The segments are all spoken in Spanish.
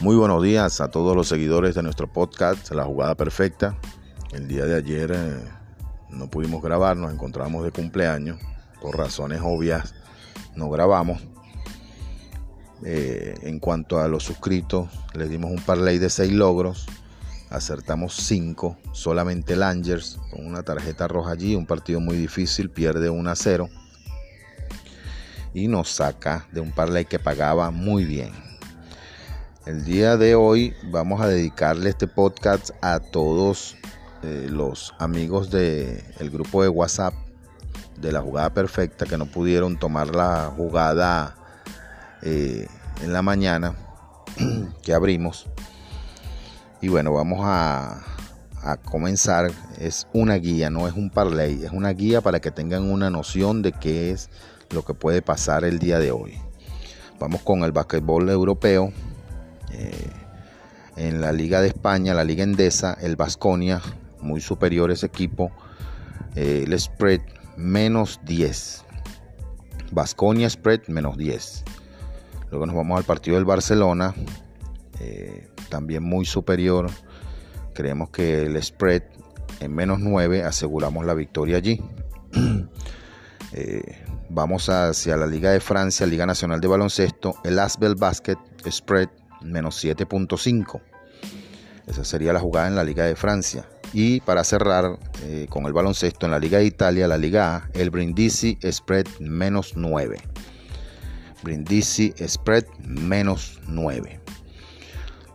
Muy buenos días a todos los seguidores de nuestro podcast La Jugada Perfecta. El día de ayer eh, no pudimos grabar, nos encontramos de cumpleaños. Por razones obvias no grabamos. Eh, en cuanto a los suscritos, les dimos un parlay de 6 logros. Acertamos 5. Solamente Langers con una tarjeta roja allí. Un partido muy difícil, pierde 1 a 0. Y nos saca de un parlay que pagaba muy bien el día de hoy vamos a dedicarle este podcast a todos eh, los amigos del grupo de WhatsApp de la jugada perfecta que no pudieron tomar la jugada eh, en la mañana que abrimos. Y bueno, vamos a, a comenzar. Es una guía, no es un parlay, es una guía para que tengan una noción de qué es lo que puede pasar el día de hoy. Vamos con el básquetbol europeo. Eh, en la Liga de España, la Liga Endesa, el Vasconia, muy superior ese equipo, eh, el spread menos 10. Vasconia spread menos 10. Luego nos vamos al partido del Barcelona, eh, también muy superior. Creemos que el spread en menos 9 aseguramos la victoria allí. vamos hacia la Liga de Francia, Liga Nacional de Baloncesto, el Asbel Basket spread menos 7.5. Esa sería la jugada en la Liga de Francia. Y para cerrar eh, con el baloncesto en la Liga de Italia, la Liga A, el Brindisi Spread menos 9. Brindisi Spread menos 9.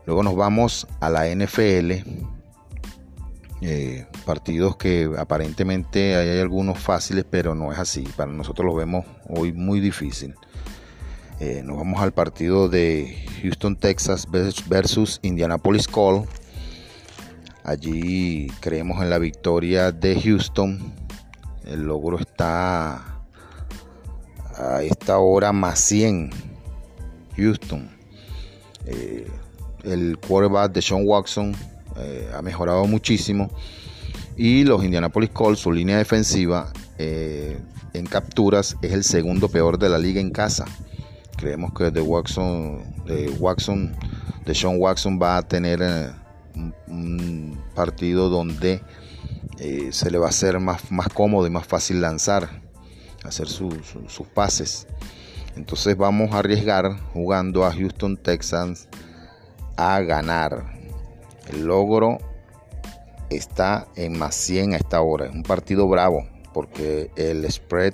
Luego nos vamos a la NFL. Eh, partidos que aparentemente hay algunos fáciles, pero no es así. Para nosotros los vemos hoy muy difícil. Eh, nos vamos al partido de Houston, Texas versus Indianapolis Colts. Allí creemos en la victoria de Houston. El logro está a esta hora más 100. Houston. Eh, el quarterback de Sean Watson eh, ha mejorado muchísimo. Y los Indianapolis Colts, su línea defensiva en capturas, es el segundo peor de la liga en casa. Creemos que de Watson, de Watson, de Sean Watson va a tener eh, un, partido donde eh, se le va a hacer más, más cómodo y más fácil lanzar, hacer sus pases. Entonces vamos a arriesgar jugando a Houston Texans a ganar. El logro está en más 100 a esta hora. Es un partido bravo porque el spread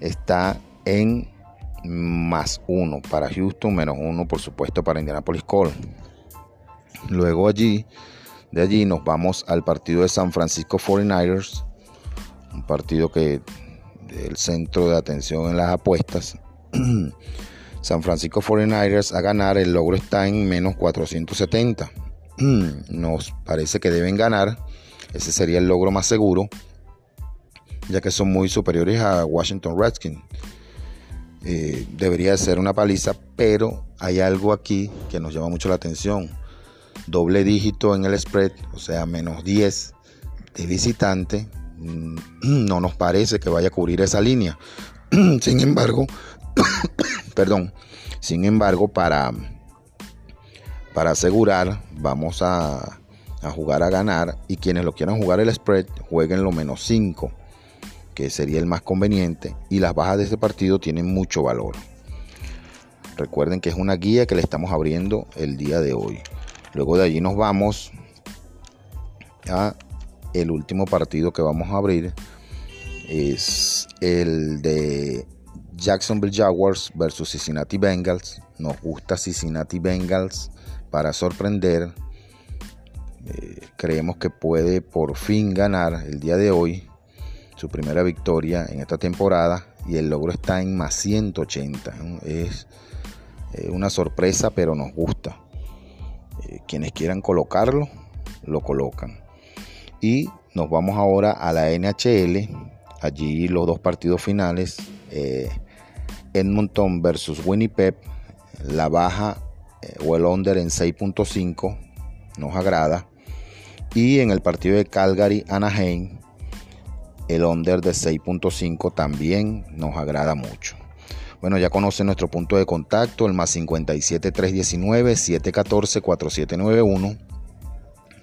está en más uno para Houston, menos uno por supuesto para Indianapolis Colts. Luego allí, de allí nos vamos al partido de San Francisco 49ers, un partido que el centro de atención en las apuestas. San Francisco 49ers a ganar, el logro está en menos 470. Nos parece que deben ganar, ese sería el logro más seguro, ya que son muy superiores a Washington Redskins. Eh, debería ser una paliza, pero hay algo aquí que nos llama mucho la atención. Doble dígito en el spread, o sea, menos 10 de visitante, mm, no nos parece que vaya a cubrir esa línea. Sin embargo, perdón, sin embargo, para, para asegurar, vamos a, a jugar a ganar y quienes lo quieran jugar el spread, jueguen lo menos 5 que sería el más conveniente, y las bajas de este partido tienen mucho valor. Recuerden que es una guía que le estamos abriendo el día de hoy. Luego de allí nos vamos a el último partido que vamos a abrir. Es el de Jacksonville Jaguars versus Cincinnati Bengals. Nos gusta Cincinnati Bengals para sorprender. Eh, creemos que puede por fin ganar el día de hoy su primera victoria en esta temporada y el logro está en más 180. Es eh, una sorpresa, pero nos gusta. Eh, quienes quieran colocarlo, lo colocan. Y nos vamos ahora a la NHL. Allí los dos partidos finales. Eh, Edmonton versus Winnipeg. La baja o el under en 6.5 nos agrada. Y en el partido de Calgary, Anaheim, el under de 6.5 también nos agrada mucho. Bueno, ya conocen nuestro punto de contacto, el más 57 319 714 4791.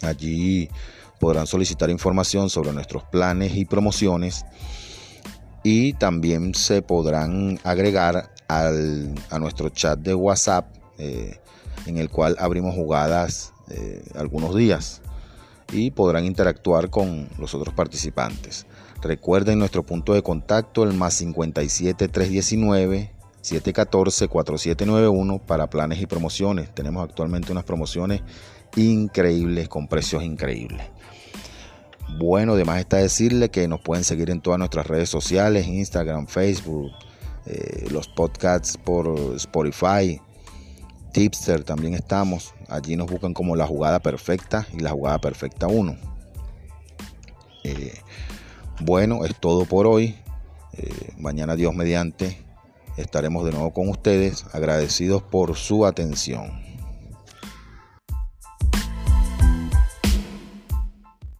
Allí podrán solicitar información sobre nuestros planes y promociones y también se podrán agregar al, a nuestro chat de WhatsApp eh, en el cual abrimos jugadas eh, algunos días y podrán interactuar con los otros participantes. Recuerden nuestro punto de contacto, el más 57 319 714 4791 para planes y promociones. Tenemos actualmente unas promociones increíbles con precios increíbles. Bueno, además está decirle que nos pueden seguir en todas nuestras redes sociales, Instagram, Facebook, eh, los podcasts por Spotify, Tipster también estamos. Allí nos buscan como la jugada perfecta y la jugada perfecta 1. Bueno, es todo por hoy. Eh, mañana Dios mediante estaremos de nuevo con ustedes, agradecidos por su atención.